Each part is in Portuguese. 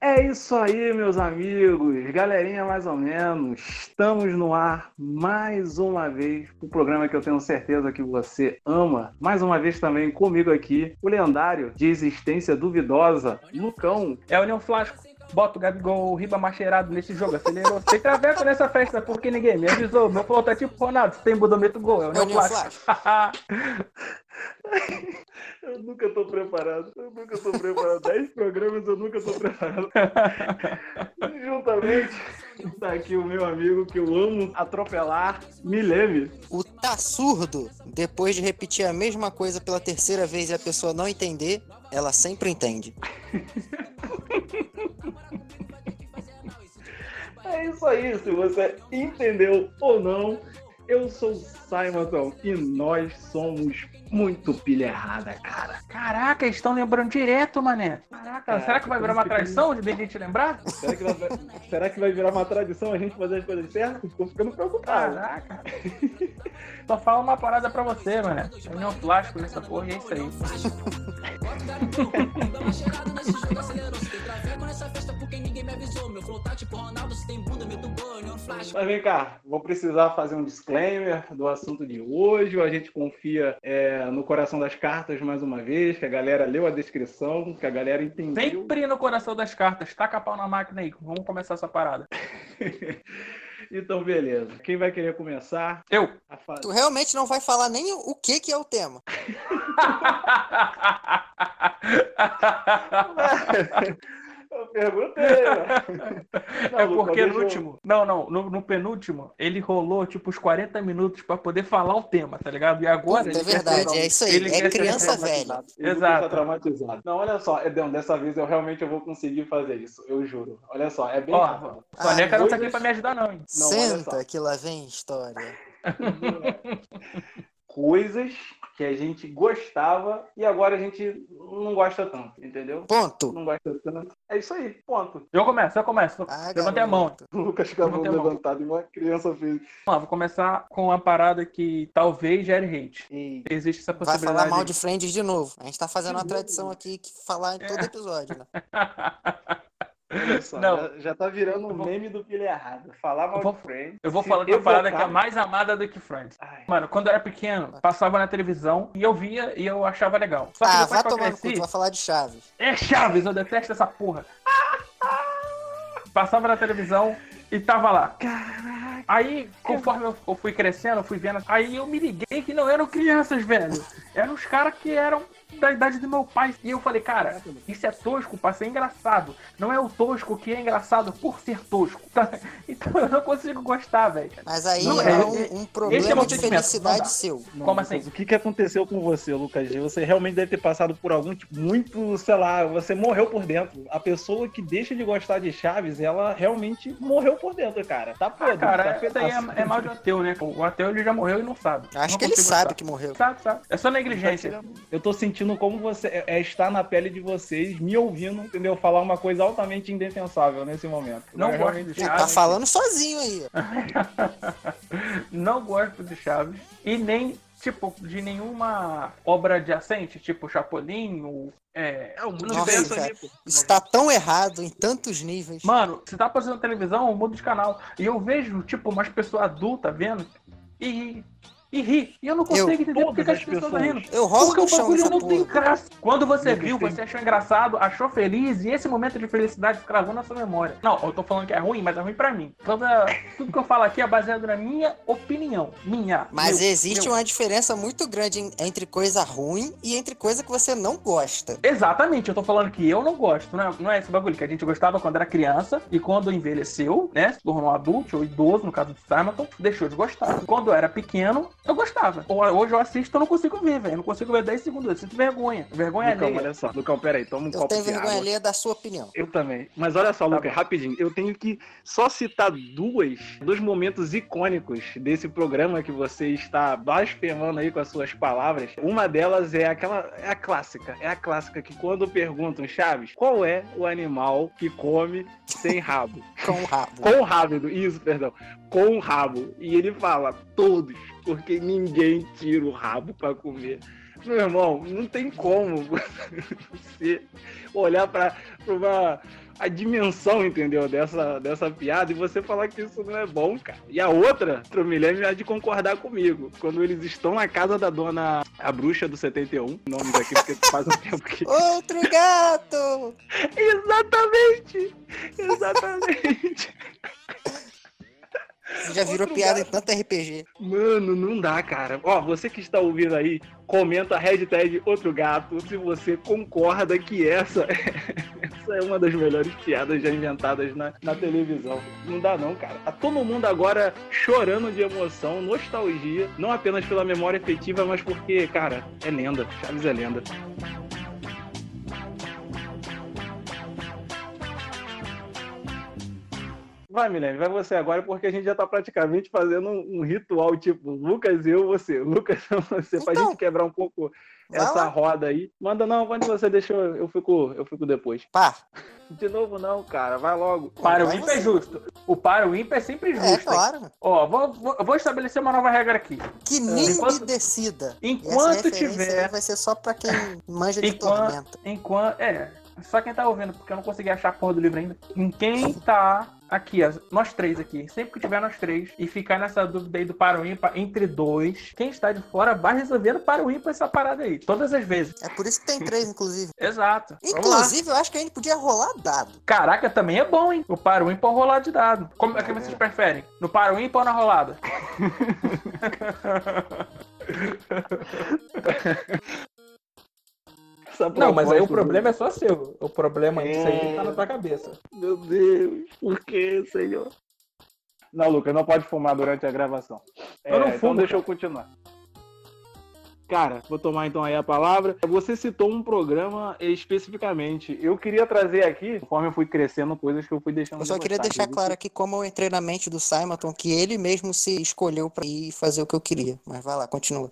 É isso aí, meus amigos. Galerinha, mais ou menos. Estamos no ar mais uma vez. O programa que eu tenho certeza que você ama. Mais uma vez também comigo aqui, o lendário de existência duvidosa, Lucão. É o Leão Flasco. Bota o Gabigol Riba Macheirado nesse jogo, acelerou. Tem traveco nessa festa porque ninguém me avisou. Meu flow tá tipo Ronaldo, se tem budomento gol. É o Leão Flasco. Eu nunca tô preparado. Eu nunca tô preparado. Dez programas eu nunca tô preparado. Juntamente tá aqui o meu amigo que eu amo atropelar, Milene. O tá surdo, depois de repetir a mesma coisa pela terceira vez e a pessoa não entender, ela sempre entende. É isso aí, se você entendeu ou não, eu sou o Simonson e nós somos muito pilha errada, cara. Caraca, eles estão lembrando direto, mané. Caraca, Caraca será que vai virar uma tradição de a gente lembrar? Será que, vai, será que vai virar uma tradição a gente fazer as coisas certas? Tô ficando preocupado. Caraca. Só fala uma parada pra você, mané. União plástico nessa porra e é isso aí. Mas vem cá, vou precisar fazer um disclaimer do assunto de hoje. A gente confia é, no coração das cartas mais uma vez, que a galera leu a descrição, que a galera entendeu. Sempre no coração das cartas. Taca pau na máquina aí. Vamos começar essa parada. Então, beleza. Quem vai querer começar? Eu. Tu realmente não vai falar nem o que, que é o tema. Eu perguntei, né? Não, é porque no último. Não, não, no, no, penúltimo, ele rolou tipo os 40 minutos pra poder falar o tema, tá ligado? E agora. Puta, é verdade, é isso aí. Ele é criança velha. Exato. traumatizado. Não, olha só, Edão, dessa vez eu realmente eu vou conseguir fazer isso, eu juro. Olha só, é bem Ó, rápido. Ah, não tá aqui pra me ajudar, não, hein? Não, Senta que lá vem história. Coisas que a gente gostava e agora a gente não gosta tanto, entendeu? Ponto. Não gosta tanto. É isso aí, ponto. Eu começo, eu começo. Ah, Levantei a mão. O Lucas com a mão levantada e uma criança fez. vou começar com uma parada que talvez gere hate. E... Existe essa possibilidade. Vai falar mal de Friends de novo. A gente tá fazendo uma tradição aqui que falar em todo episódio, né? Só, não. Já, já tá virando um meme do pilha errado. Falar mal vou, de Friends. Eu vou falar da parada que é mais amada do que Friends. Ai. Mano, quando eu era pequeno, passava na televisão e eu via e eu achava legal. Só que ah, vai tomar cresci, no cu, vai falar de Chaves. É Chaves, eu detesto essa porra. Passava na televisão e tava lá. Caraca. Aí, conforme eu fui crescendo, eu fui vendo. Aí eu me liguei que não eram crianças, velho. Eram os caras que eram da idade do meu pai. E eu falei, cara, isso é tosco pra ser engraçado. Não é o tosco que é engraçado por ser tosco. Então eu não consigo gostar, velho. Mas aí não, é, é um, um problema é de felicidade seu. Não, Como assim? O que, que aconteceu com você, Lucas G? Você realmente deve ter passado por algum tipo muito, sei lá, você morreu por dentro. A pessoa que deixa de gostar de Chaves, ela realmente morreu por dentro, cara. Tá podre. Ah, cara, tá isso é, é, mal de ateu, né? O ateu ele já morreu e não sabe. Acho não que ele sabe que morreu. Sabe, sabe. É só negligência. Eu tô sentindo como você é, é estar na pele de vocês, me ouvindo, entendeu? Falar uma coisa altamente indefensável nesse momento. Não gosto de Chaves. Tá falando sozinho aí. não gosto de Chaves e nem tipo, de nenhuma obra adjacente, tipo Chapolin, ou, é... é o Nossa, ali, Está tão errado em tantos níveis. Mano, você tá passando televisão, muda de canal. E eu vejo, tipo, umas pessoas adultas vendo e e ri. E eu não consigo eu, entender porque as pessoas estão rindo. Eu rolo porque o bagulho não tem graça. Quando você viu, você achou engraçado, achou feliz, e esse momento de felicidade gravou na sua memória. Não, eu tô falando que é ruim, mas é ruim pra mim. Toda, tudo que eu falo aqui é baseado na minha opinião. Minha. Mas meu, existe meu. uma diferença muito grande entre coisa ruim e entre coisa que você não gosta. Exatamente, eu tô falando que eu não gosto. Não é, não é esse bagulho que a gente gostava quando era criança e quando envelheceu, né? Se tornou adulto ou idoso, no caso do Simonton, deixou de gostar. Quando eu era pequeno, eu gostava. Hoje eu assisto e não consigo ver, velho. Não consigo ver 10 segundos. Eu sinto vergonha. Vergonha Lucão, alheia. olha só. Lucão, peraí, toma um eu copo de água. Eu tenho vergonha alheia da sua opinião. Eu também. Mas olha só, tá Lucas, rapidinho. Eu tenho que só citar duas, dois momentos icônicos desse programa que você está blasfemando aí com as suas palavras. Uma delas é aquela, é a clássica. É a clássica que quando perguntam, Chaves, qual é o animal que come sem rabo? com rabo. Com rabo, isso, perdão. Com rabo. E ele fala, todos porque ninguém tira o rabo para comer. Meu irmão, não tem como você olhar para uma, a dimensão, entendeu? Dessa, dessa piada e você falar que isso não é bom, cara. E a outra, o Milene há de concordar comigo. Quando eles estão na casa da dona a bruxa do 71, nome daqui porque faz um tempo que. Outro gato! Exatamente! Exatamente! Você já virou Outro piada gato. em tanto RPG. Mano, não dá, cara. Ó, você que está ouvindo aí, comenta a hashtag outro gato se você concorda que essa, essa é uma das melhores piadas já inventadas na, na televisão. Não dá não, cara. Tá todo mundo agora chorando de emoção, nostalgia, não apenas pela memória efetiva, mas porque, cara, é lenda. Chaves é lenda. Vai, Milene, vai você agora, porque a gente já tá praticamente fazendo um, um ritual, tipo, Lucas, eu, você. Lucas, você, pra Então, gente quebrar um pouco essa lá. roda aí. Manda não, manda você, deixa eu, eu fico, eu fico depois. Pá, De novo não, cara, vai logo. Para o ímpar é justo. O para o ímpar é sempre justo. é hein? claro. Ó, vou, vou, eu vou estabelecer uma nova regra aqui. Que nem enquanto- me decida. Enquanto tiver- vai ser só pra quem manja de Enquanto- tormenta. Enquanto. É, só quem tá ouvindo, porque eu não consegui achar a porra do livro ainda. Em quem tá aqui, nós três aqui, sempre que tiver nós três, e ficar nessa dúvida aí do para o ímpar entre dois, quem está de fora vai resolvendo para o ímpar essa parada aí. Todas as vezes. É por isso que tem três, inclusive. Exato. Inclusive, eu acho que a gente podia rolar dado. Caraca, também é bom, hein? O para o ímpar rolar de dado. Como é que vocês preferem? No para o ímpar ou na rolada? Não, mas aí o problema é só seu. O problema disso aí tá na tua cabeça. Meu Deus, por que, senhor? Não, Lucas, não pode fumar durante a gravação. Eu não então fumo, deixa eu continuar. Cara, vou tomar então aí a palavra. Você citou um programa especificamente. Eu queria trazer aqui, conforme eu fui crescendo, coisas que eu fui deixando. Eu só de queria deixar claro aqui como eu entrei na mente do Simonton, que ele mesmo se escolheu pra ir fazer o que eu queria. Mas vai lá, continua.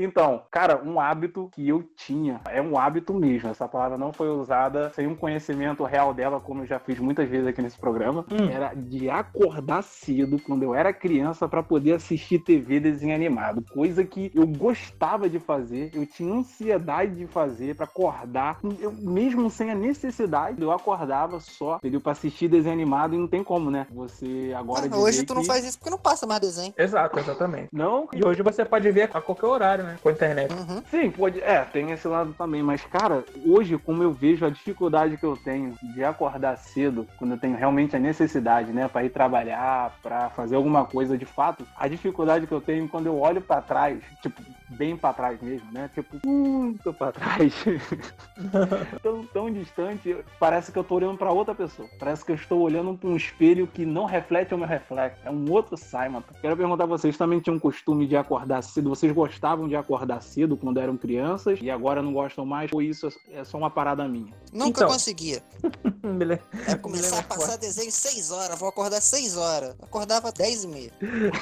Então, cara, um hábito que eu tinha, é um hábito mesmo, essa palavra não foi usada sem um conhecimento real dela, como eu já fiz muitas vezes aqui nesse programa, Hum. era de acordar cedo quando eu era criança para poder assistir TV desenho animado, coisa que eu gostava de fazer, eu tinha ansiedade de fazer para acordar, eu, mesmo sem a necessidade, eu acordava só, entendeu? Para assistir desenho animado e não tem como, né? Você agora Ah, hoje tu não que- faz isso porque não passa mais desenho. Exato, exatamente. Não, E hoje você pode ver a qualquer horário, né? Com a internet. Uhum. Sim, pode. É, tem esse lado também. Mas, cara, hoje, como eu vejo a dificuldade que eu tenho de acordar cedo, quando eu tenho realmente a necessidade, né, pra ir trabalhar, pra fazer alguma coisa de fato, a dificuldade que eu tenho quando eu olho pra trás, tipo, bem pra trás mesmo, né? Tipo, muito pra trás. tão, tão distante, parece que eu tô olhando pra outra pessoa. Parece que eu estou olhando pra um espelho que não reflete o meu reflexo. É um outro Simon. Quero perguntar a vocês, também tinham costume de acordar cedo? Vocês gostavam de acordar cedo quando eram crianças e agora não gostam mais? Ou isso é só uma parada minha? Nunca Então. conseguia. Era começar a passar desenho 6 horas, vou acordar 6 horas. Acordava 10 e meia.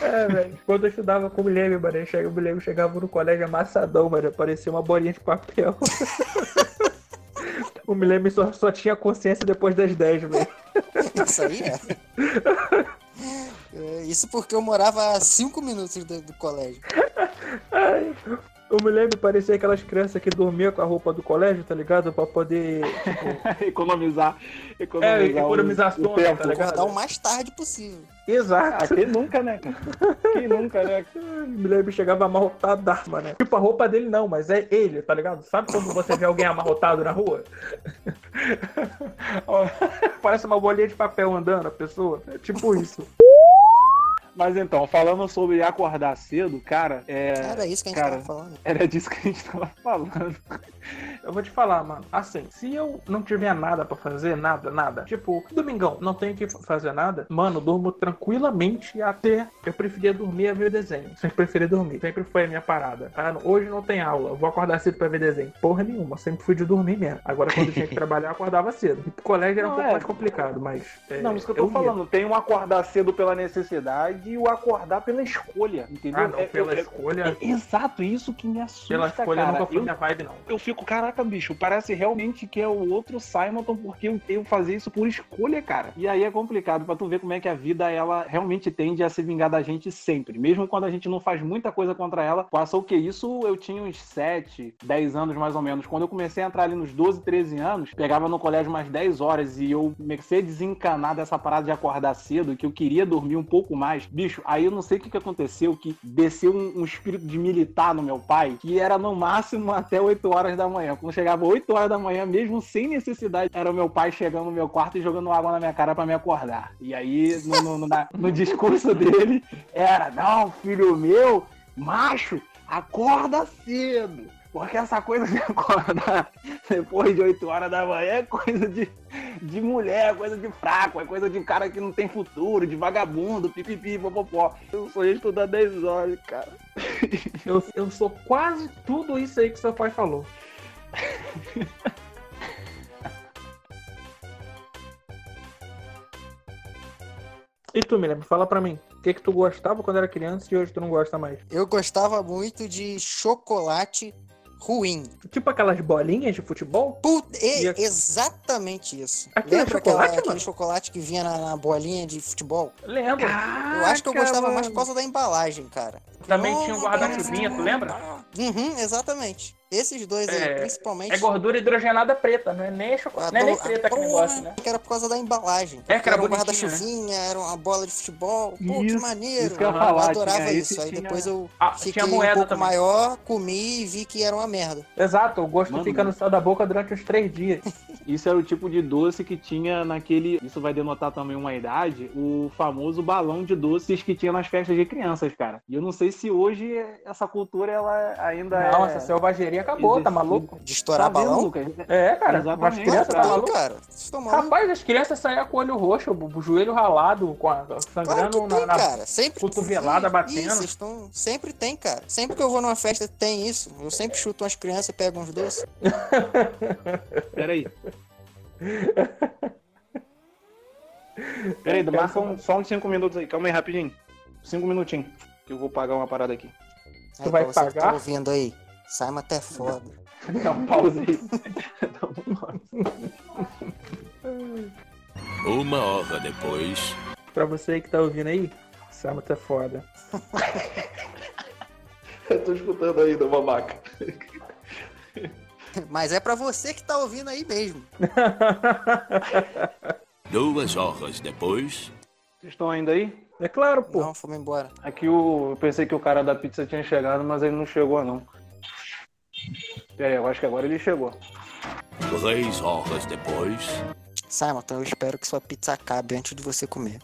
É, velho. Quando eu estudava com o Guilherme, mano, eu o Guilherme chegava no colégio amassadão, mano. Parecia uma bolinha de papel. o Guilherme só, só tinha consciência depois das 10, velho. Isso aí é. É, Isso porque eu morava a 5 minutos do, do colégio. Ai, O Guilherme parecia aquelas crianças que dormiam com a roupa do colégio, tá ligado? Pra poder. Tipo, economizar. Economizar, É, economizar o, o sono, tempo. tá ligado? O mais tarde possível. exato. Ah, quem nunca, né, cara? Quem nunca, né? O Guilherme chegava amarrotado, mano. Tipo, a roupa dele não, mas é ele, tá ligado? Sabe quando você vê alguém amarrotado na rua? Parece uma bolinha de papel andando, a pessoa. É tipo isso. Mas então, falando sobre acordar cedo, cara, é. Era isso que a gente cara, tava falando. Era disso que a gente tava falando. Eu vou te falar, mano. Assim, se eu não tiver nada pra fazer, nada, nada. Tipo, domingão, não tenho que fazer nada. Mano, durmo tranquilamente até. Eu preferia dormir a ver desenho. Sempre preferi dormir. Sempre foi a minha parada. Ah, hoje não tem aula. Eu vou acordar cedo pra ver desenho. Porra nenhuma. Sempre fui de dormir mesmo. Agora, quando tinha que trabalhar, eu acordava cedo. O colégio era um Não, pouco é. mais complicado, mas. é, Não, isso que eu tô ia. falando. Tem o acordar cedo pela necessidade e o acordar pela escolha, entendeu? Ah, não, É- pela é- escolha. é exato, isso que me assusta, Pela escolha cara. nunca foi eu, minha vibe, não. eu fico, caraca, bicho, parece realmente que é o outro Simonton, porque eu tenho fazer isso por escolha, cara. E aí é complicado pra tu ver como é que a vida, ela realmente tende a se vingar da gente sempre. Mesmo quando a gente não faz muita coisa contra ela. Passou o que? Isso eu tinha uns 7, 10 anos mais ou menos. Quando eu comecei a entrar ali nos 12, 13 anos, pegava no colégio umas 10 horas e eu comecei a desencanar dessa parada de acordar cedo, que eu queria dormir um pouco mais. Bicho, aí eu não sei o que, que aconteceu, que desceu um, um espírito de militar no meu pai, que era no máximo até 8 horas da manhã. Quando chegava 8 horas da manhã, mesmo sem necessidade, era o meu pai chegando no meu quarto e jogando água na minha cara para me acordar. E aí, no, no, no, na, no discurso dele, era: não, filho meu, macho, acorda cedo. Porque essa coisa de acordar depois de 8 horas da manhã é coisa de, de mulher, é coisa de fraco, é coisa de cara que não tem futuro, de vagabundo, pipipi, popopó. Eu sou estudar 10 horas, cara. Eu, eu sou quase tudo isso aí que seu pai falou. E tu, Miriam, fala pra mim, o que que tu gostava quando era criança e hoje tu não gosta mais? Eu gostava muito de chocolate ruim. Tipo aquelas bolinhas de futebol? Puta, e- E a- exatamente isso. Aquele Lembra chocolate, aquela- aquele mano? chocolate que vinha na, na bolinha de futebol? Lembro. Eu acho que eu gostava mais por causa da embalagem, cara. Também tinha um Oh, guarda-chuvinha, tu lembra? Uhum, exatamente. Esses dois aí, É, principalmente. É gordura hidrogenada preta, não é nem chocolate. Não é nem preta aquele negócio, né? Que era por causa da embalagem. É, que era era um bonitinho, guarda-chuvinha, era uma bola de futebol. Pô, que Isso, maneiro. isso que eu eu falar, adorava tinha isso. Aí tinha- depois eu Ah, fiquei tinha um moeda pouco também. maior, comi e vi que era uma merda. Exato, o gosto Mano, fica no céu da boca durante os três dias. Isso era o tipo de doce que tinha naquele. Isso vai denotar também uma idade. O famoso balão de doces que tinha nas festas de crianças, cara. E eu não sei se hoje essa cultura ela ainda é. Nossa, a selvageria acabou, tá maluco? De estourar Tá vendo, balão? Lucas? É, cara, Exatamente, as crianças cara. tá Claro, maluco. cara. Rapaz, as crianças saíam com o olho roxo, o joelho ralado, com a, Claro sangrando que tem, na, na- cara. Sempre cotovelada batendo. Vocês estão... Sempre tem, cara. Sempre que eu vou numa festa tem isso. Eu sempre chuto umas crianças e pego uns doces. Peraí. Peraí, marca um, só uns 5 minutos aí. Calma aí, rapidinho. 5 minutinhos. Que eu vou pagar uma parada aqui. Aí, vai pra você que pagar? tá ouvindo aí. Simon até foda. Dá um pause aí. Dá um pause. Uma hora depois. Pra você que tá ouvindo aí, Sama tá foda. Eu tô escutando aí do babaca. Mas é pra você que tá ouvindo aí mesmo. Duas horas depois. Vocês estão ainda aí? É claro, pô. Não, fomos embora. Aqui o, eu pensei que o cara da pizza tinha chegado, mas ele não chegou, não. Pera aí, eu acho que agora ele chegou. Três horas depois. Simon, então eu espero que sua pizza acabe antes de você comer.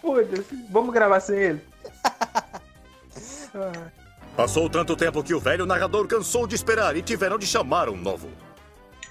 Foda-se. Vamos gravar sem ele. Passou tanto tempo que o velho narrador cansou de esperar e tiveram de chamar um novo.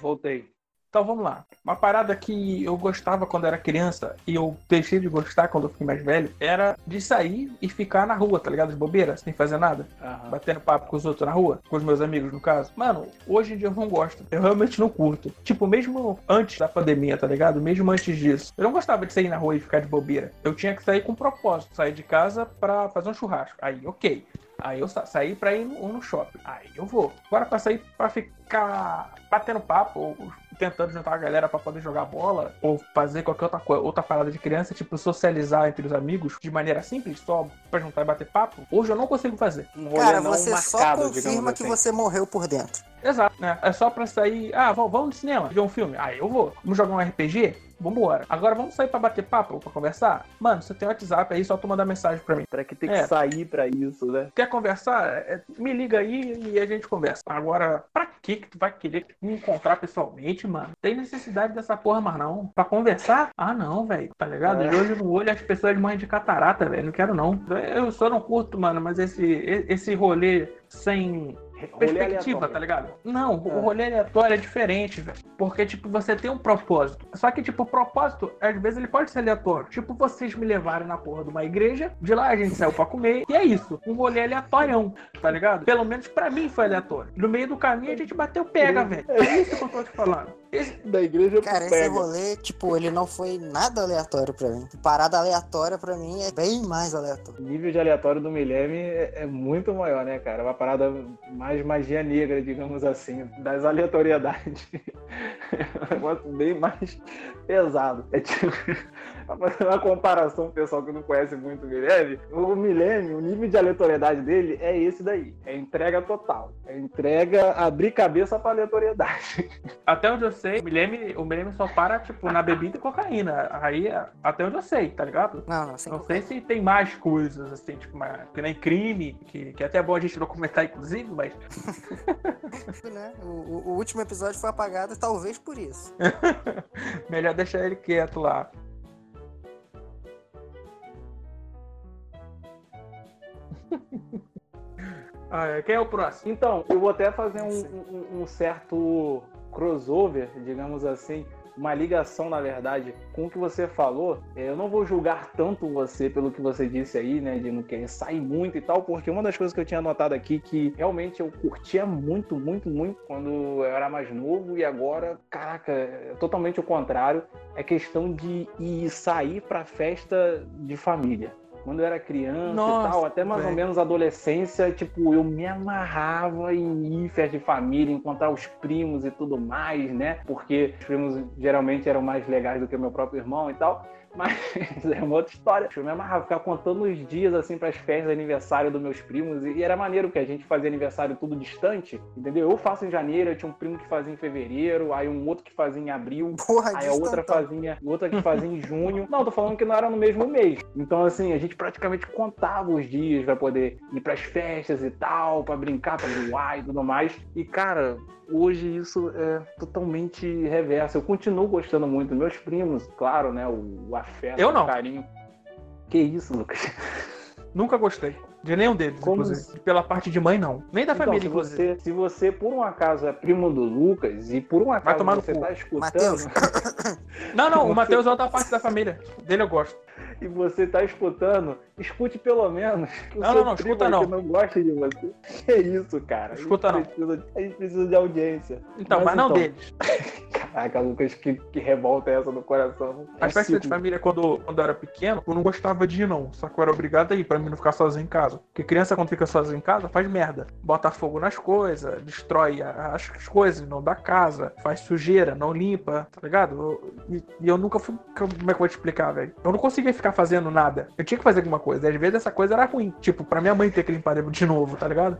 Voltei. Então vamos lá. Uma parada que eu gostava quando era criança e eu deixei de gostar quando eu fiquei mais velho era de sair e ficar na rua, tá ligado? De bobeira, sem fazer nada. Aham. Batendo papo com os outros na rua, com os meus amigos no caso. Mano, hoje em dia eu não gosto. Eu realmente não curto. Tipo, mesmo antes da pandemia, tá ligado? Mesmo antes disso. Eu não gostava de sair na rua e ficar de bobeira. Eu tinha que sair com propósito. Sair de casa pra fazer um churrasco. Aí, ok. Aí eu sa saí pra ir no, no shopping. Aí eu vou. Agora pra sair pra ficar batendo papo ou tentando juntar a galera pra poder jogar bola ou fazer qualquer outra coisa, outra parada de criança, tipo socializar entre os amigos de maneira simples, só pra juntar e bater papo. Hoje eu não consigo fazer. Um Cara, você só marcado, digamos confirma que assim. você morreu por dentro. Exato, né? É só pra sair. Ah, vamos, vamos no cinema, ver um filme. Aí eu vou. Vamos jogar um RPG? Vambora. Agora vamos sair pra bater papo, pra conversar? Mano, você tem WhatsApp aí, só tu mandar mensagem pra mim. Pra que tem É. que sair pra isso, né? Quer conversar? É, me liga aí e a gente conversa. Agora, pra que que tu vai querer me encontrar pessoalmente, mano? Tem necessidade dessa porra, mas não. Pra conversar? Ah, não, velho. Tá ligado? É. De hoje no olho as pessoas morrem de catarata, velho. Não quero não. Eu só não curto, mano, mas esse, esse rolê sem perspectiva, tá ligado? Não, o É. rolê aleatório é diferente, velho. Porque, tipo, você tem um propósito. Só que, tipo, o propósito, às vezes, ele pode ser aleatório. Tipo, vocês me levaram na porra de uma igreja, de lá a gente saiu pra comer, e é isso. Um rolê aleatório, tá ligado? Pelo menos pra mim foi aleatório. No meio do caminho a gente bateu pega, velho. É isso que eu tô te falando. Esse- Da igreja Cara, esse pega. rolê, tipo, ele não foi nada aleatório pra mim. Parada aleatória pra mim é bem mais aleatório. O nível de aleatório do Mileme é, é muito maior, né, cara? É uma parada mais magia negra, digamos assim, das aleatoriedades. É um negócio bem mais pesado. É tipo, pra fazer uma comparação, pessoal que não conhece muito o Mileme, o Mileme, o nível de aleatoriedade dele é esse daí. É entrega total. É entrega, abrir cabeça pra aleatoriedade. Até onde eu sei, o Milene, o Milene só para, tipo, na bebida e cocaína. Aí, até onde eu sei, tá ligado? Não, não, sem Não sei se tem mais coisas, assim, tipo, uma, que nem crime, que, que até é bom a gente documentar, inclusive, mas né? O- o último episódio foi apagado, talvez por isso. melhor deixar ele quieto lá. Ah, é. Quem é o próximo? Então, eu vou até fazer um, um- um certo crossover, digamos assim, uma ligação, na verdade, com o que você falou. É, Eu não vou julgar tanto você pelo que você disse aí, né, de não querer sair muito e tal, porque uma das coisas que eu tinha notado aqui que realmente eu curtia muito, muito, muito quando eu era mais novo e agora, caraca, é totalmente o contrário, é questão de ir sair pra festa de família. Quando eu era criança Nossa, e tal, até mais ou velho. menos adolescência, tipo, eu me amarrava em ir de família, encontrar os primos e tudo mais, né? Porque os primos geralmente eram mais legais do que o meu próprio irmão e tal. Mas é uma outra história. Eu me amarrava, ficar contando os dias assim para as festas de aniversário dos meus primos. E era maneiro que a gente fazia aniversário tudo distante, entendeu? Eu faço em janeiro, eu tinha um primo que fazia em fevereiro, aí um outro que fazia em abril, Porra, Aí a outra distantão. fazia, outra que fazia em junho. Não, tô falando que não era no mesmo mês. Então, assim, a gente praticamente contava os dias pra poder ir pras festas e tal, pra brincar, pra zoar e tudo mais. E, cara, hoje isso é totalmente reverso. Eu continuo gostando muito dos meus primos, claro, né? O, o afeto, Eu não. o carinho. Que isso, Lucas? Nunca gostei. De nenhum deles, Como inclusive. Pela parte de mãe, não. Nem da Então, família, se inclusive. você, se você, por um acaso, é primo do Lucas e por um acaso você cu. tá escutando. Matheus. Não, não, o Matheus é outra parte da família. Dele eu gosto. E você tá escutando, escute pelo menos. Não, não, não, escuta não. não gosta de você. Que isso, cara. Escuta a não. Precisa, a gente precisa de audiência. Então, mas, não então, deles. Caraca, Lucas, que, que revolta é essa no coração. É As festas de família, quando, quando eu era pequeno, eu não gostava de ir, não. Só que eu era obrigado a ir pra mim não ficar sozinho em casa. Porque criança, quando fica sozinho em casa, faz merda. Bota fogo nas coisas, destrói as coisas, não dá casa, faz sujeira, não limpa, tá ligado? Eu- e, e eu nunca fui. Como é que eu vou te explicar, velho? Eu não conseguia ficar fazendo nada. Eu tinha que fazer alguma coisa. Às vezes essa coisa era ruim. Tipo, pra minha mãe ter que limpar de novo, tá ligado?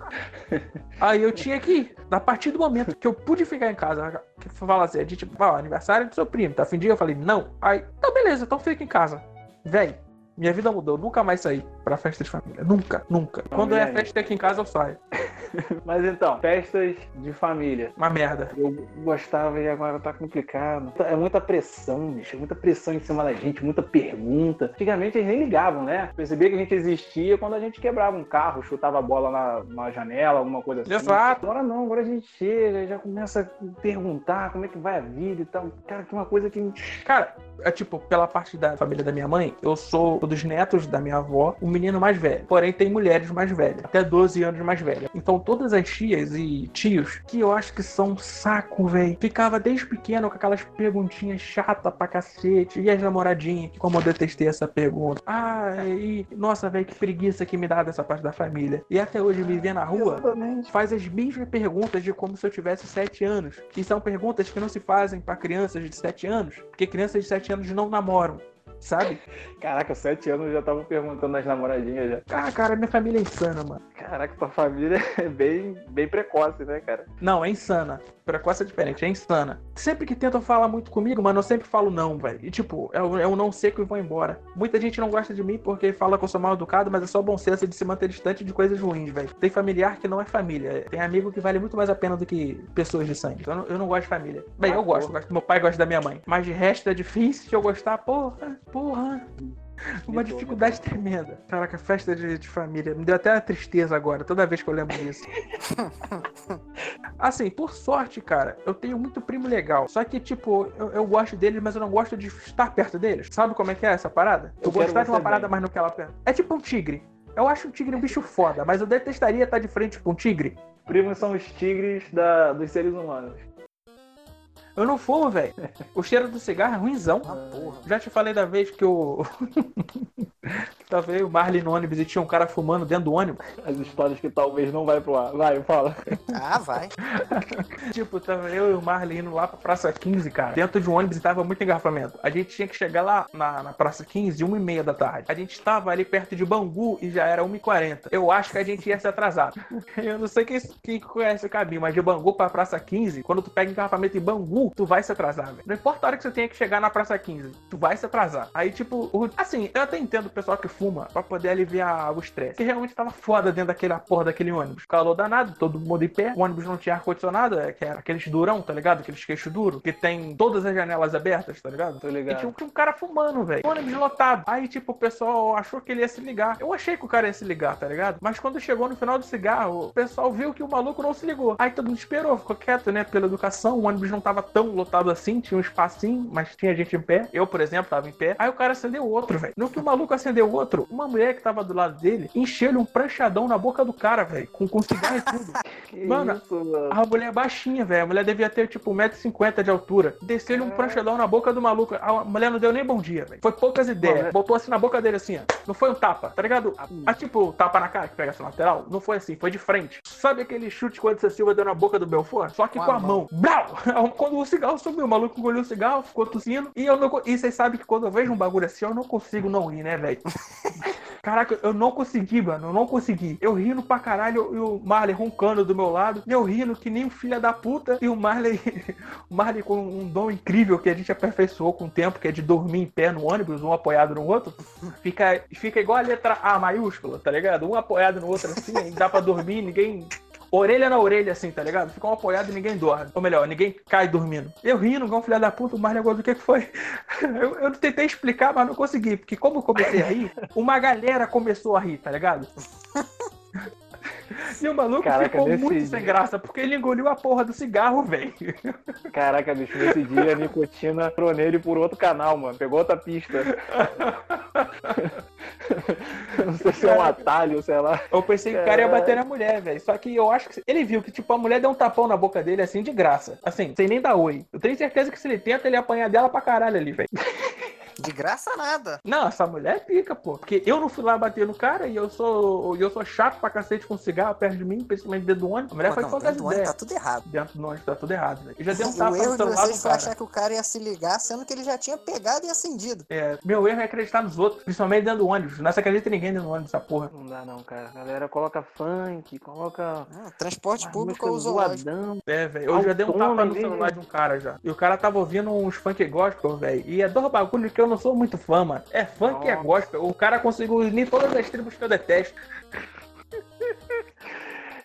Aí eu tinha que ir. A partir do momento que eu pude ficar em casa, que fala assim, a gente, ó, aniversário do seu primo, tá fim de dia? Eu falei, não. Aí, então beleza, então fica em casa. Véi, minha vida mudou. Nunca mais saí pra festa de família. Nunca, nunca. Não, Quando é festa aqui em casa, eu saio. Mas então, festas de família. Uma merda. Eu gostava e agora tá complicado. É muita pressão, bicho. Muita pressão em cima da gente, muita pergunta. Antigamente eles nem ligavam, né? Percebia que a gente existia quando a gente quebrava um carro, chutava a bola na, na janela, alguma coisa assim. Exato. Agora não, agora a gente chega, já começa a perguntar como é que vai a vida e tal. Cara, que uma coisa que. Cara, é tipo, pela parte da família da minha mãe, eu sou dos netos da minha avó, o menino mais velho. Porém, tem mulheres mais velhas, até 12 anos mais velhas. Então, todas as tias e tios, que eu acho que são um saco, velho. Ficava desde pequeno com aquelas perguntinhas chatas pra cacete. E as namoradinhas, como eu detestei essa pergunta. Ah, e nossa, velho, que preguiça que me dá dessa parte da família. E até hoje me vê na rua, Exatamente. faz as mesmas perguntas de como se eu tivesse 7 anos. E são perguntas que não se fazem pra crianças de 7 anos, porque crianças de 7 anos não namoram, sabe? Caraca, sete anos eu já tava perguntando nas namoradinhas já. Ah, cara, minha família é insana, mano. Caraca, tua família é bem, bem precoce, né, cara? Não, é insana. Precoce é diferente, é insana. Sempre que tentam falar muito comigo, mano, eu sempre falo não, velho. E tipo, é é o não seco e vou embora. Muita gente não gosta de mim porque fala que eu sou mal educado, mas é só bom senso de se manter distante de coisas ruins, velho. Tem familiar que não é família. Tem amigo que vale muito mais a pena do que pessoas de sangue. Então eu não, eu não gosto de família. Bem, eu gosto, gosto. Meu pai gosta da minha mãe. Mas de resto é difícil de eu gostar, porra, porra. Uma dificuldade tremenda. Caraca, festa de, de família. Me deu até uma tristeza agora, toda vez que eu lembro disso. Assim, por sorte, cara, eu tenho muito primo legal. Só que, tipo, eu, eu gosto deles, mas eu não gosto de estar perto deles. Sabe como é que é essa parada? Eu, Eu gostar de uma parada, bem. mas não quero ela perto. É tipo um tigre. Eu acho um tigre um bicho foda, mas eu detestaria estar de frente com um tigre. Primos são os tigres da, dos seres humanos. Eu não fumo, velho. O cheiro do cigarro é ruimzão. Ah, porra. Já te falei da vez que o. Tava eu e o Marley no ônibus e tinha um cara fumando dentro do ônibus. As histórias que talvez não vai pro ar. Vai, fala. Ah, vai. Tipo, tava eu e o Marley indo lá pra Praça 15, cara. Dentro de um ônibus e tava muito engarrafamento. A gente tinha que chegar lá na, na Praça 15 1 e meia da tarde. A gente tava ali perto de Bangu e já era 1h40. Eu acho que a gente ia se atrasar. Eu não sei quem, quem conhece o caminho, mas de Bangu pra Praça 15, quando tu pega engarrafamento em Bangu, tu vai se atrasar, velho. Não importa a hora que você tenha que chegar na Praça 15, tu vai se atrasar. Aí, tipo, o- assim, eu até entendo o pessoal que fuma pra poder aliviar o estresse. Que realmente tava foda dentro daquela porra daquele ônibus. Calor danado, todo mundo em pé. O ônibus não tinha ar-condicionado, é, que era aqueles durão, tá ligado? Aqueles queixo duro, que tem todas as janelas abertas, tá ligado? Tô E ligado. tinha, um- tinha um cara fumando, velho. Ônibus lotado. Aí, tipo, o pessoal achou que ele ia se ligar. Eu achei que o cara ia se ligar, tá ligado? Mas quando chegou no final do cigarro, o pessoal viu que o maluco não se ligou. Aí todo mundo esperou, ficou quieto, né? Pela educação. O ônibus não tava tão lotado assim, tinha um espacinho, mas tinha gente em pé. Eu, por exemplo, tava em pé. Aí o cara acendeu outro, velho. No que o maluco acendeu outro, uma mulher que tava do lado dele encheu-lhe um pranchadão na boca do cara, velho. Com, com cigarro e tudo. Mano, isso, mano. A mulher é baixinha, velho. A mulher devia ter, tipo, 1,50m de altura. Desceu-lhe um pranchadão na boca do maluco. A mulher não deu nem bom dia, velho. Foi poucas ideias. Mano, é- Botou assim na boca dele, assim, ó. Não foi um tapa, tá ligado? Ah, tipo, tapa na cara que pega essa lateral. Não foi assim, foi de frente. Sabe aquele chute que o Silva deu na boca do Belfort? Só que Com com, a a mão. Brau! Quando o cigarro sumiu, o maluco engoliu o cigarro, ficou tossindo. E eu não. E vocês sabem que quando eu vejo um bagulho assim, eu não consigo não rir, né, velho? Caraca, eu não consegui, mano. Eu não consegui. Eu rindo pra caralho e o Marley roncando do meu lado. Eu rindo que nem um filho da puta. E o Marley. o Marley com um dom incrível que a gente aperfeiçoou com o tempo, que é de dormir em pé no ônibus, um apoiado no outro. Fica, fica igual a letra A maiúscula, tá ligado? Um apoiado no outro assim, dá pra dormir, ninguém. Orelha na orelha, assim, tá ligado? Fica um apoiado e ninguém dorme. Ou melhor, ninguém cai dormindo. Eu rindo, igual um filho da puta, o Marley agora do que que foi? Eu, eu tentei explicar, mas não consegui. Porque como eu comecei a rir, uma galera começou a rir, tá ligado? E o maluco Caraca, ficou muito dia- sem graça, porque ele engoliu a porra do cigarro, velho. Caraca, bicho, nesse dia a nicotina entrou nele por outro canal, mano. Pegou outra pista. Não sei se é um atalho, sei lá. Eu pensei que o cara ia bater na mulher, velho. Só que eu acho que ele viu que, tipo, a mulher deu um tapão na boca dele, assim, de graça. Assim, sem nem dar oi. Eu tenho certeza que se ele tenta, ele apanhar dela pra caralho ali, velho. De graça nada. Não, essa mulher é pica, pô. Porque eu não fui lá bater no cara e eu sou, eu sou chato pra cacete com cigarro perto de mim, principalmente dentro do ônibus. A mulher Pô, foi não, dentro do ônibus tá tudo errado. Dentro do ônibus tá tudo errado, velho. Eu já dei um tapa no celular do cara. achar que o cara ia se ligar, sendo que ele já tinha pegado e acendido. É, meu erro é acreditar nos outros, principalmente dentro do ônibus. Não se acredita em ninguém dentro do ônibus, essa porra. Não dá não, cara. A galera coloca funk, coloca. Ah, transporte público ou zoológico. É, velho. Eu já dei um tapa no celular de um cara já. E o cara tava ouvindo uns funk gospel, velho. E é dois bagulhos que eu não sou muito fã, mano. É funk e é gospel. O cara conseguiu unir todas as tribos que eu detesto.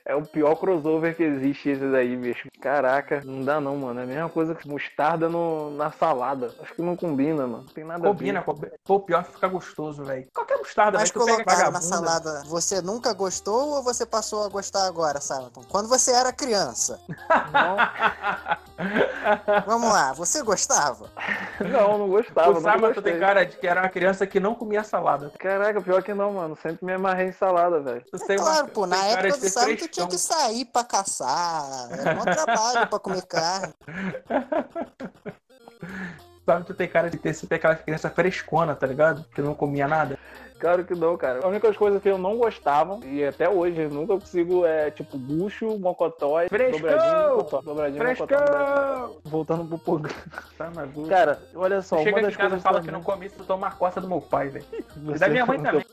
É o pior crossover que existe esse daí, bicho. Caraca, não dá não, mano. É a mesma coisa que mostarda no, na salada. Acho que não combina, mano. Não tem nada Combina, a ver. combina. Pô, pior que fica gostoso, velho. Qualquer mostarda, Mas pega colocaram na salada, você nunca gostou ou você passou a gostar agora, Salaton? Quando você era criança. Vamos lá, você gostava? Não, não gostava. O Sábado gostei. tem cara de que era uma criança que não comia salada. Caraca, pior que não, mano. Sempre me amarrei em salada, velho. Tu É uma- claro, pô, na época do sábado tu tinha frescão. que sair pra caçar. Era um trabalho pra comer carne. Sabe, tu tem cara de ter sido aquela criança frescona, tá ligado? Que não comia nada. Claro que não, cara. A única coisa que eu não gostava, e até hoje eu nunca consigo, é tipo bucho, mocotó, e Frescão! dobradinho, mocotó. Dobradinho, mocotó. Frescão! Voltando pro programa. Tá. Cara, olha só, Chega uma das em casa e coisas fala também- que não come isso, tu toma a costa do meu pai, velho. E da minha mãe também.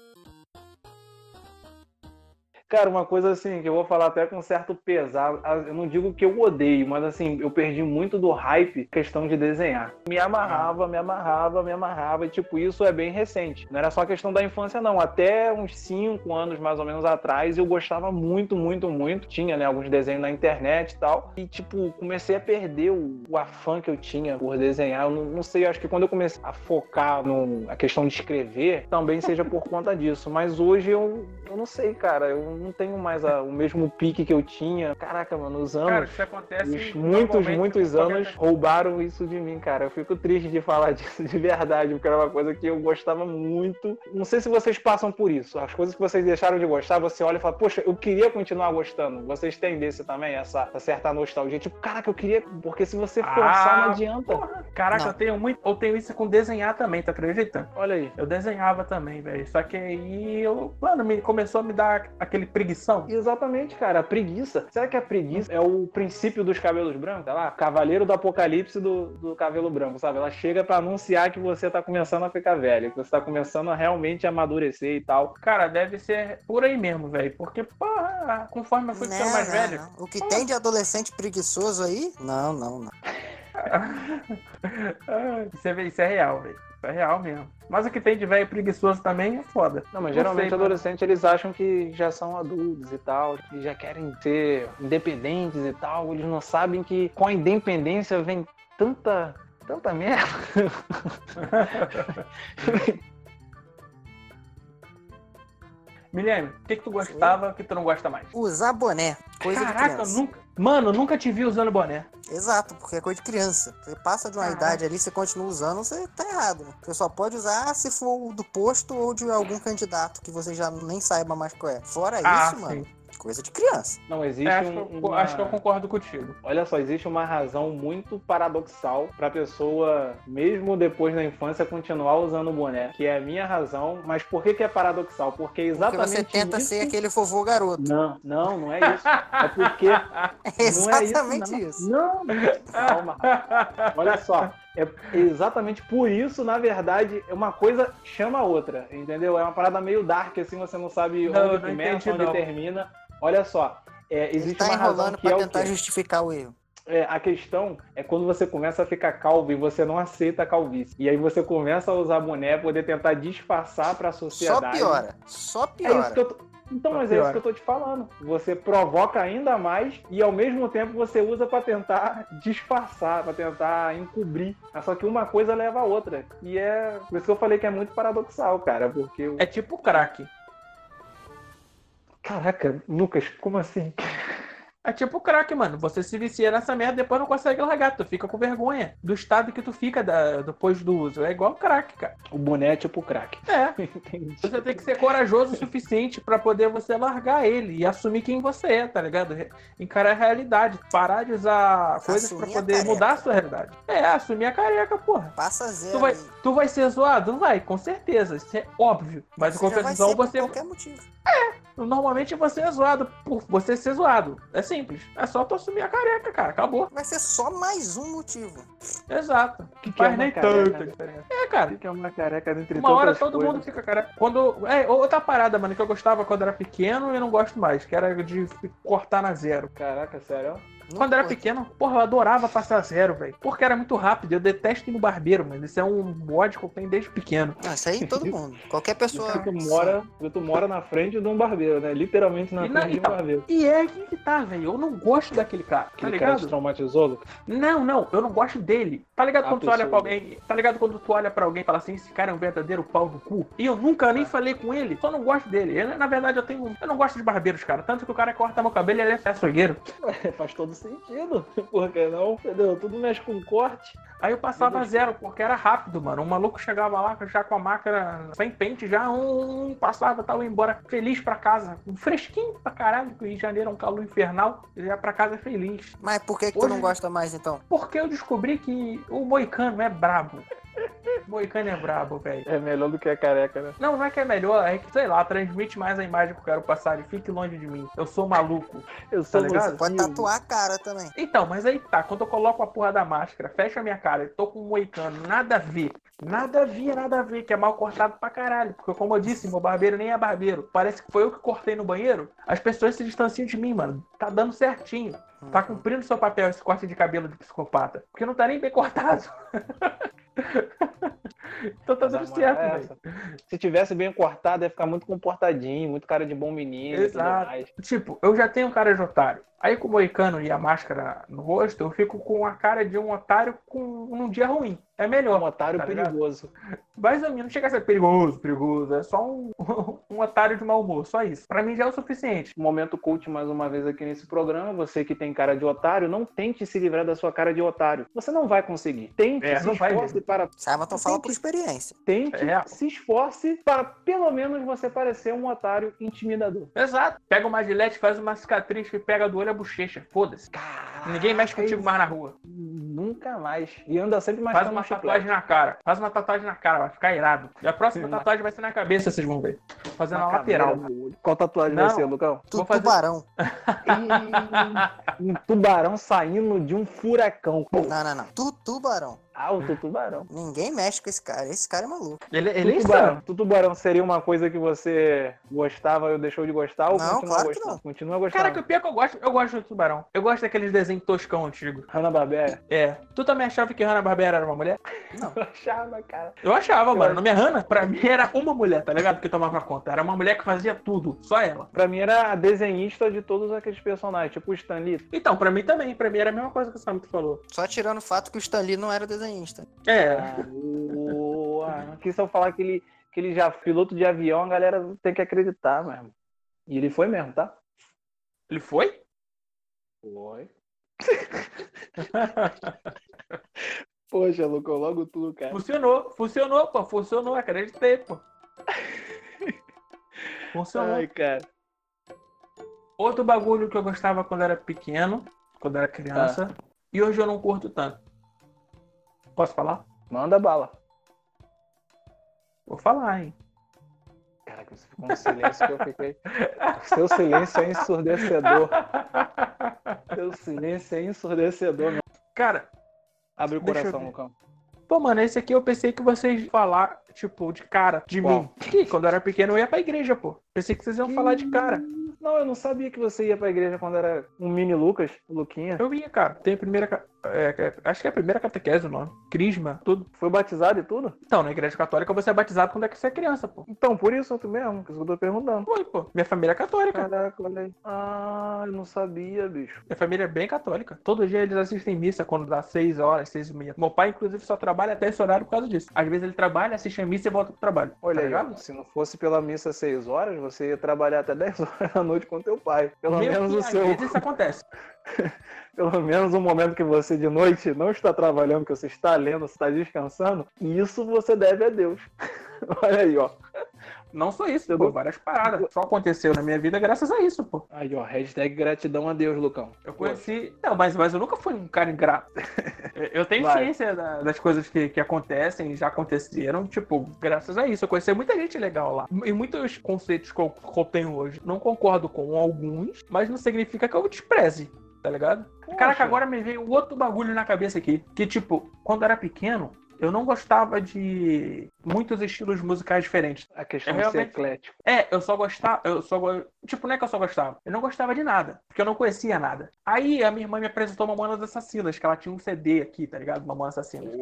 Cara, uma coisa assim, que eu vou falar até com certo pesar, eu não digo que eu odeio, mas assim, eu perdi muito do hype questão de desenhar. Me amarrava, me amarrava, me amarrava, e tipo, isso é bem recente. Não era só questão da infância, não. Até uns 5 anos mais ou menos atrás, eu gostava muito, muito, muito. Tinha, né, alguns desenhos na internet e tal. E, tipo, comecei a perder o, o afã que eu tinha por desenhar. Eu não, não sei, acho que quando eu comecei a focar no, a questão de escrever, também seja por conta disso. Mas hoje eu, eu não sei, cara. Eu não tenho mais a- o mesmo pique que eu tinha. Caraca, mano, os anos. Cara, isso acontece. Os muitos, muitos anos roubaram isso de mim, cara. Eu fico triste de falar disso de verdade, porque era uma coisa que eu gostava muito. Não sei se vocês passam por isso. As coisas que vocês deixaram de gostar, você olha e fala, poxa, eu queria continuar gostando. Vocês têm desse também, essa, essa certa nostalgia. Tipo, caraca, eu queria. Porque se você forçar, Ah, não adianta. Caraca, Não. eu tenho muito. Eu tenho isso com desenhar também, tá acreditando? Olha aí. Eu desenhava também, velho. Só que aí eu, mano, me, começou a me dar aquele preguição. Exatamente, cara. A preguiça. Será que a preguiça é o princípio dos cabelos brancos? Sei lá, cavaleiro do apocalipse do, do cabelo branco, sabe? Ela chega pra anunciar que você tá começando a ficar velho, que você tá começando a realmente amadurecer e tal. Cara, deve ser por aí mesmo, velho. Porque, porra, conforme eu fui ficando Não, mais não, velho. não. O que tem de adolescente preguiçoso aí? Não, não, não. Isso, é, isso é real, velho. Isso é real mesmo. Mas o que tem de velho preguiçoso também é foda. Não, mas Não geralmente sei, mano. adolescentes eles acham que já são adultos e tal, que já querem ser independentes e tal. Eles não sabem que com a independência vem tanta, tanta merda. Milene, o que, que tu gostava que tu não gosta mais? Usar boné, coisa de Caraca, criança. nunca. Mano, nunca te vi usando boné. Exato, porque é coisa de criança. Você passa de uma Caraca. idade ali, você continua usando, você tá errado. Né? Você só pode usar se for do posto ou de algum candidato que você já nem saiba mais qual é. Fora Ah, isso, mano, sim. Coisa de criança. Não existe É, acho, que um, eu, uma- acho que eu concordo contigo. Olha só, existe uma razão muito paradoxal pra pessoa, mesmo depois da infância, continuar usando o boné, que é a minha razão. Mas por que, que é paradoxal? Porque é Porque exatamente você tenta isso... ser aquele vovô garoto. Não, não, não é isso. É porque É exatamente não é isso. Não, não. calma. Olha só. É exatamente por isso, na verdade, uma coisa chama a outra, entendeu? É uma parada meio dark, assim, você não sabe Não, onde não começa, entendi, onde não. termina. Olha só, é, existe tá uma razão enrolando que pra é o tentar quê? justificar o erro. É, a questão é quando você começa a ficar calvo e você não aceita a calvície. E aí você começa a usar boné, poder tentar disfarçar pra Só sociedade. piora. Só É isso piora. que eu tô... Então, mas é isso que eu tô te falando. Você provoca ainda mais e ao mesmo tempo você usa pra tentar disfarçar, pra tentar encobrir. Mas Só que uma coisa leva a outra. E é por isso que eu falei que é muito paradoxal, cara. Porque. eu- É tipo crack. Caraca, Lucas, como assim? É tipo crack, mano. Você se vicia nessa merda e depois não consegue largar. Tu fica com vergonha do estado que tu fica da- depois do uso. É igual crack, cara. O boné é tipo crack. É. Entendi. Você tem que ser corajoso o suficiente pra poder você largar ele e assumir quem você é, tá ligado? Encarar a realidade. Parar de usar coisas pra Assumir a poder careca. mudar a sua realidade. É, assumir a careca, porra. Passa zero. Tu vai, aí. tu vai ser zoado? Vai, com certeza. Isso é óbvio. Mas em Você já vai compensação, ser por você. qualquer motivo. Normalmente você é zoado por você ser zoado. É simples. É só tu assumir a careca, cara. Acabou. Vai ser só mais um motivo. Exato. que Faz é nem tanta diferença. É, cara. que é uma careca entre Uma hora todo coisas. mundo fica careca. Quando. É, outra parada, mano, que eu gostava quando era pequeno e não gosto mais, que era de cortar na zero. Caraca, sério? Não Quando era curto. pequeno, porra, eu adorava passar zero, velho. Porque era muito rápido. Eu detesto ir no barbeiro, mano. Isso é um ódio que eu tenho desde pequeno. Não, isso aí todo mundo. Qualquer pessoa. Porque tu mora, tu mora na frente de um barbeiro, né? Literalmente na na- frente de um então, barbeiro. E é aqui que tá, velho. Eu não gosto daquele cara. Tá Aquele cara te ligado? traumatizou, Lucas? Não, não, eu não gosto dele. Tá ligado A quando tu olha pra pessoa. alguém? Tá ligado quando tu olha pra alguém e fala assim, esse cara é um verdadeiro pau do cu? E eu nunca nem falei com ele, só não gosto dele. Ele, na verdade, eu tenho. Eu não gosto de barbeiros, cara. Tanto que o cara corta meu cabelo e ele é açougueiro. Faz todo sentido. Por que não? Entendeu? Tudo mexe com corte. Aí eu passava zero, porque era rápido, mano. O maluco chegava lá já com a máquina sem pente, já um, passava tal, ia embora feliz pra casa. Um fresquinho pra caralho, que o Rio de Janeiro é um calor infernal. Ele ia pra casa feliz. Mas por que, que tu não Hoje- gosta mais então? Porque eu descobri que o moicano é brabo. Moicano é brabo, velho. É melhor do que a careca, né? Não, não é que é melhor, é que, sei lá, transmite mais a imagem que eu quero passar e fique longe de mim. Eu sou maluco. Eu sou Tá ligado? pode tatuar a cara também. Então, mas aí tá, quando eu coloco a porra da máscara, fecho a minha cara e tô com um moicano, nada a ver. Nada a ver, nada a ver, que é mal cortado pra caralho. Porque, como eu disse, meu barbeiro nem é barbeiro. Parece que foi eu que cortei no banheiro. As pessoas se distanciam de mim, mano. Tá dando certinho. Tá cumprindo seu papel esse corte de cabelo de psicopata. Porque não tá nem bem cortado. Então tá Mas tudo certo, é. Se tivesse bem cortado, ia ficar muito comportadinho, muito cara de bom menino e tudo Exato. mais. Tipo, eu já tenho cara de otário. Aí com o moicano e a máscara no rosto, eu fico com a cara de um otário com um dia ruim. É É um melhor. otário tá ligado? perigoso. Mais ou menos, não chega a ser perigoso, perigoso. É só um, um otário de mau humor, só isso. Pra mim já é o suficiente. Momento coach mais uma vez aqui nesse programa. Você que tem cara de otário, não tente se livrar da sua cara de otário. Você não vai conseguir. Tente, É, se não vai esforce. Para Simonton fala Tem por experiência. tente, É. se esforce para pelo menos você parecer um otário intimidador. Exato. Pega uma gilete, faz uma cicatriz que pega do olho a bochecha. Foda-se. Ninguém mexe contigo mais na rua. Nunca mais. E anda sempre mais Faz uma tatuagem na cara. Faz uma tatuagem na cara, vai ficar irado. E a próxima Sim, tatuagem vai ser na cabeça, vocês vão ver. Fazendo na lateral. Qual tatuagem Não. vai ser, Lucão? Tu, fazer- tubarão. um tubarão saindo de um furacão. Não, não, não. Tu, tubarão. Alto tubarão. Ninguém mexe com esse cara. Esse cara é maluco. Ele, ele é tubarão. Tu tubarão seria uma coisa que você gostava ou deixou de gostar ou Não, continua claro que gostando? não. Continua gostando. Cara, que o pior é que eu gosto, eu gosto do tubarão. Eu gosto daqueles desenhos toscão antigos. Hanna-Barbera. É. Tu também achava que Hanna-Barbera era uma mulher? Eu achava, cara. Eu achava, Eu mano. Na minha Hanna, pra mim era uma mulher, tá ligado? Que tomava conta. Era uma mulher que fazia tudo. Só ela. Pra mim era a desenhista de todos aqueles personagens, tipo o Stan Lee. Então, pra mim também. Pra mim era a mesma coisa que o Sam falou. Só tirando o fato que o Stan Lee não era desenhista. É. Boa. Aqui se eu falar que ele, que ele já é piloto de avião, a galera tem que acreditar mesmo. E ele foi mesmo, tá? Ele foi? Foi. Poxa, Lucão, logo tu, cara. Funcionou. Funcionou, pô. Funcionou. Acreditei, pô. Funcionou. Ai, cara. Outro bagulho que eu gostava quando era pequeno, quando era criança, e hoje eu não curto tanto. Posso falar? Manda bala. Vou falar, hein? Caraca, você ficou um silêncio que eu fiquei. Seu silêncio é ensurdecedor. Seu silêncio é ensurdecedor, meu. Cara, Abre o coração. Lucão. pô, mano, esse aqui eu pensei que vocês iam falar, tipo, de cara, de Qual? mim. Que quando eu era pequeno eu ia pra igreja, pô. Pensei que vocês iam falar de cara. Não, eu não sabia que você ia pra igreja quando era um mini Lucas, Luquinha. Eu ia, cara. Tem a primeira. É, é, acho que é a primeira catequese o nome. Crisma, tudo. Foi batizado e tudo? Então, na igreja católica você é batizado quando é que você é criança, pô. Então, por isso tu mesmo, que eu tô perguntando. Foi, pô. Minha família é católica. Caraca, olha aí. Ah, eu não sabia, bicho. Minha família é bem católica. Todo dia eles assistem missa quando dá 6 horas, 6 e meia. Meu pai, inclusive, só trabalha até esse horário por causa disso. Às vezes ele trabalha, assiste a missa e volta pro trabalho. Olha tá aí, ó, se não fosse pela missa 6 horas, você ia trabalhar até 10 horas da noite com teu pai. Pelo Mesmo menos que o às seu. vezes isso acontece. Pelo menos o momento que você de noite não está trabalhando, que você está lendo, você está descansando, isso você deve a Deus. Olha aí, ó. Não só isso, Eu pô, não- várias paradas. Só aconteceu na minha vida graças a isso, pô. Aí, ó, hashtag gratidão a Deus, Lucão. Eu conheci. Não, mas, mas eu nunca fui um cara ingrato. Eu- tenho Vai. ciência da- das coisas que, que acontecem já aconteceram, tipo, graças a isso. Eu conheci muita gente legal lá. E muitos conceitos que eu, que eu tenho hoje. Não concordo com alguns, mas não significa que eu despreze, tá ligado? Caraca, agora me veio outro bagulho na cabeça aqui. Que, tipo, quando eu era pequeno, eu não gostava de muitos estilos musicais diferentes. A questão É de ser realmente- eclético. É, eu só gostava, eu só tipo, não é que eu só gostava, eu não gostava de nada, porque eu não conhecia nada. Aí a minha irmã me apresentou Mamonas Assassinas, que ela tinha um CD aqui, tá ligado? Mamonas Assassinas.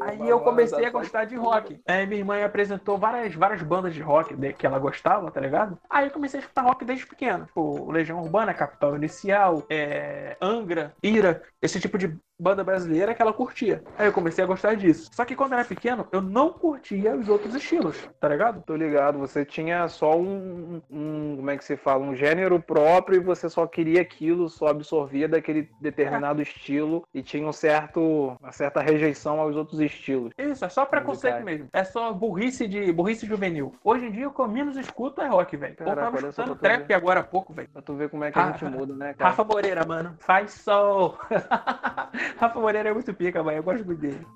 Aí eu comecei a gostar de rock. Aí minha irmã me apresentou várias, várias bandas de rock que ela gostava, tá ligado? Aí eu comecei a escutar rock desde pequeno. Tipo, Legião Urbana, Capital Inicial, é, Angra, Ira, esse tipo de banda brasileira que ela curtia. Aí eu comecei a gostar disso. Só que quando eu era pequeno, eu não curtia os outros estilos, tá ligado? Tô ligado, você tinha só um, um, como é que se fala, um gênero próprio e você só queria aquilo, só absorvia daquele determinado estilo e tinha um certo, uma certa rejeição aos outros estilos. Isso, é só preconceito Musicais. mesmo. É só burrice de burrice juvenil. Hoje em dia o que eu menos escuto é rock, velho. Eu tava escutando trap agora há pouco, velho. Pra tu ver como é que a gente muda, né, cara? Rafa Moreira, mano. Faz sol. Rafa Moreira é muito pica, mano. Eu gosto muito dele.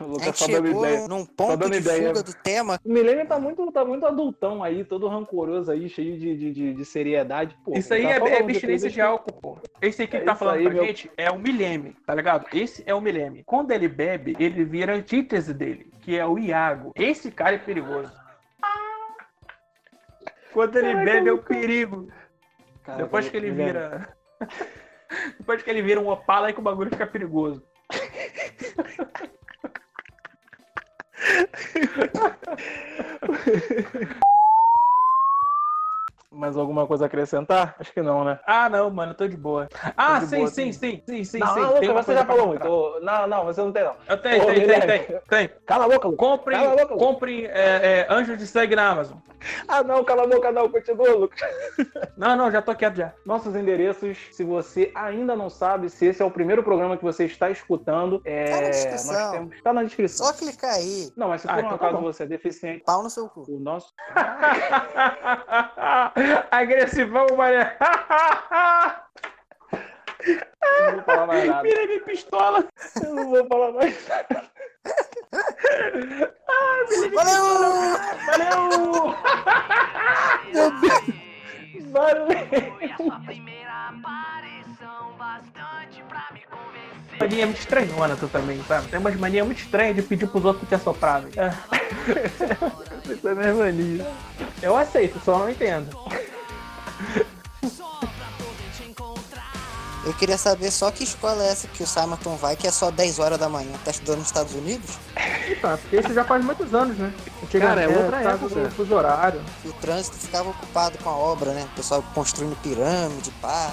O A Lucas gente dando chegou ideia. num ponto dando de ideia. fuga do tema. O Milênio tá muito, tá muito adultão aí, todo rancoroso aí, cheio de, de, de, de seriedade. Pô, Isso aí tá é, é de abstinência de que- álcool, pô. Esse aqui É que tá falando aí, pra meu- gente é o Mileme, tá ligado? Esse é o Mileme. Quando ele bebe, ele vira a antítese dele, que é o Iago. Esse cara é perigoso. Quando ele Caraca, bebe é o Lucas. perigo. Caraca, Depois que ele vira. Depois que ele vira um Opala, aí que o bagulho fica perigoso. Mais alguma coisa a acrescentar? Acho que não, né? Ah, não, mano, eu tô de boa. Ah, de sim, boa, sim, sim. sim, sim, sim, não, sim. Tem uma você já falou muito. Não, não, você não tem, não. Eu tenho, Ô, tenho, tenho, Guilherme. tenho, tenho. Cala a boca, Lucas. Compre, Cala a boca, Lucas. compre é, é, Anjo de Sangue na Amazon. Ah, não, cala a boca, não. Continua, Lucas. Não, não, já tô quieto já. Nossos endereços, se você ainda não sabe, se esse é o primeiro programa que você está escutando, é... Tá na descrição. temos... Tá na descrição. Só clicar aí, Não, mas se Ah, por um então tá acaso bom. você é deficiente, pau no seu cu. o nosso... Agressivão, mané. Eu não vou falar mais nada. Virei minha pistola. Eu não vou falar mais nada. Valeu! Valeu! Valeu. Foi a sua primeira aparição bastante pra me convencer. Mania muito estranhona tu também, sabe? Tem umas manias muito estranhas de pedir pros outros te assoprar, velho. É, Isso é minha mania. Eu aceito, só não entendo. Eu queria saber só que escola é essa que o Simonton vai, que é só 10 horas da manhã. Tá estudando nos Estados Unidos? Então, porque isso já faz muitos anos, né? Cara, é outra época. do fuso horário. E o trânsito ficava ocupado com a obra, né? O pessoal construindo pirâmide, pá.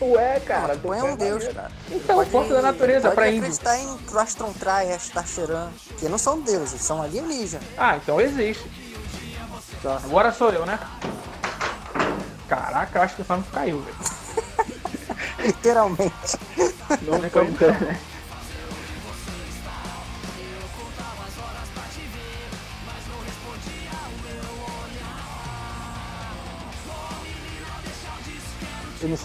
Ué, cara. Põe um deus, cara. Então, força da natureza pode pra índio. acreditar em Crostron Try, Astacheran, que não são deuses, são alienígenas. Ah, então existe. Tá, Agora sou eu, né? Caraca, acho que o Samus caiu, velho. Literalmente. Não foi foi então.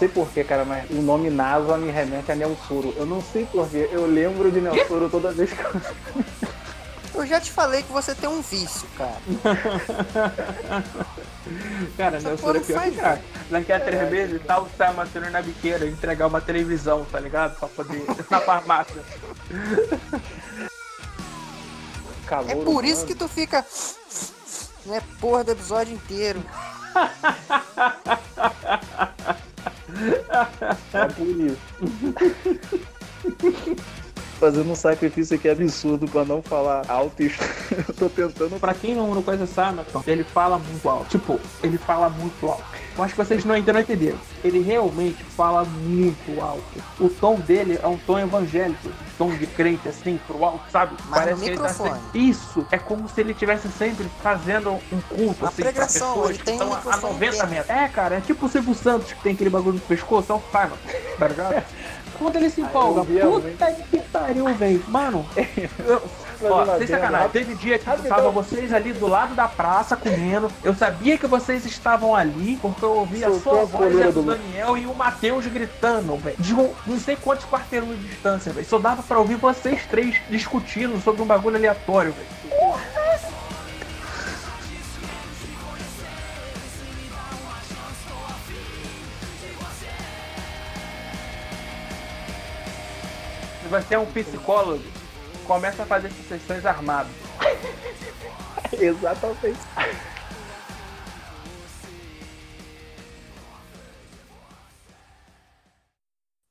Sei porquê, cara, mas o nome NASA me remete a Nelsuro. Eu não sei porquê. Eu lembro de Nelsuro toda vez que eu. Eu já te falei que você tem um vício, cara. Cara, Essa meu porra soro é pior faz que cara. Daqui a três meses, tá o Sam Martino na biqueira, entregar uma televisão, tá ligado? Pra poder. na farmácia. Calor É por isso que tu fica. Não é porra do episódio inteiro. É por isso. Fazendo um sacrifício aqui absurdo pra não falar alto. e- Eu tô tentando. Pra quem não, não conhece o Samerton, ele fala muito alto. Tipo, ele fala muito alto. Eu acho que vocês não ainda não entenderam. Ele realmente fala muito alto. O tom dele é um tom evangélico. Tom de crente, assim, pro alto, sabe? Mas no que ele tá microfone. sempre... Isso. É como se ele estivesse sempre fazendo um culto, Uma assim, pra pregação, pessoas ele que tem um estão a microfone 90 interno. metros. É, cara, é tipo o Silvio Santos, que tem aquele bagulho no pescoço, é o Simon. Tá ligado? Quando ele se empolga, puta que pariu, velho. Mano, eu, Ó, sem sacanagem, teve dia que Rapidão. tava vocês ali do lado da praça comendo. Eu sabia que vocês estavam ali, porque eu ouvia só a a voz coleira do Daniel e o Matheus gritando, velho. De um- não sei quantos quarteirões de distância, velho. Só dava pra ouvir vocês três discutindo sobre um bagulho aleatório, velho. Se você é um psicólogo, começa a fazer essas sessões armadas. Exatamente.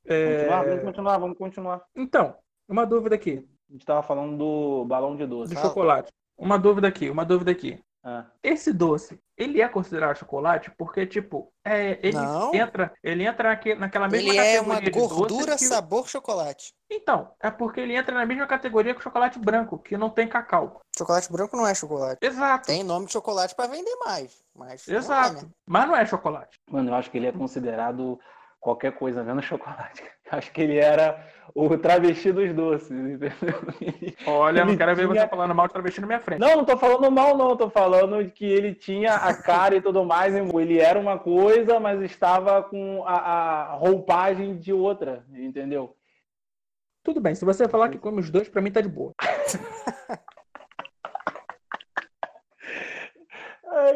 Continuar, vamos continuar, vamos continuar. Então, uma dúvida aqui, A gente tava falando do balão de doce. do Fala. chocolate. Uma dúvida aqui, uma dúvida aqui. Ah. Esse doce, ele é considerado chocolate porque, tipo, é, ele Não. entra, ele entra naque- naquela mesma Ele é uma categoria de doce gordura que- sabor chocolate. Então, é porque ele entra na mesma categoria que o chocolate branco, que não tem cacau. Chocolate branco não é chocolate. Exato. Tem nome de chocolate pra vender mais, mas não é, Exato. né? Mas não é chocolate. Mano, eu acho que ele é considerado qualquer coisa, menos chocolate. Acho que ele era o travesti dos doces, entendeu? Olha, eu não Ele quero ver tinha- você falando mal de travesti na minha frente. Não, não tô falando mal, não. Tô falando que ele tinha a cara e tudo mais. e Ele era uma coisa, mas estava com a, a roupagem de outra, entendeu? Tudo bem, se você falar que come os dois, pra mim tá de boa.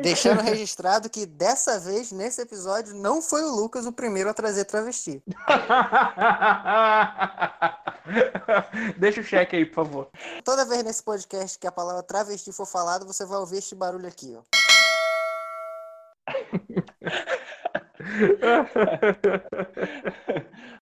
Deixando registrado que dessa vez, nesse episódio, não foi o Lucas o primeiro a trazer travesti. Deixa o cheque aí, por favor. Toda vez nesse podcast que a palavra travesti for falada, você vai ouvir este barulho aqui, ó.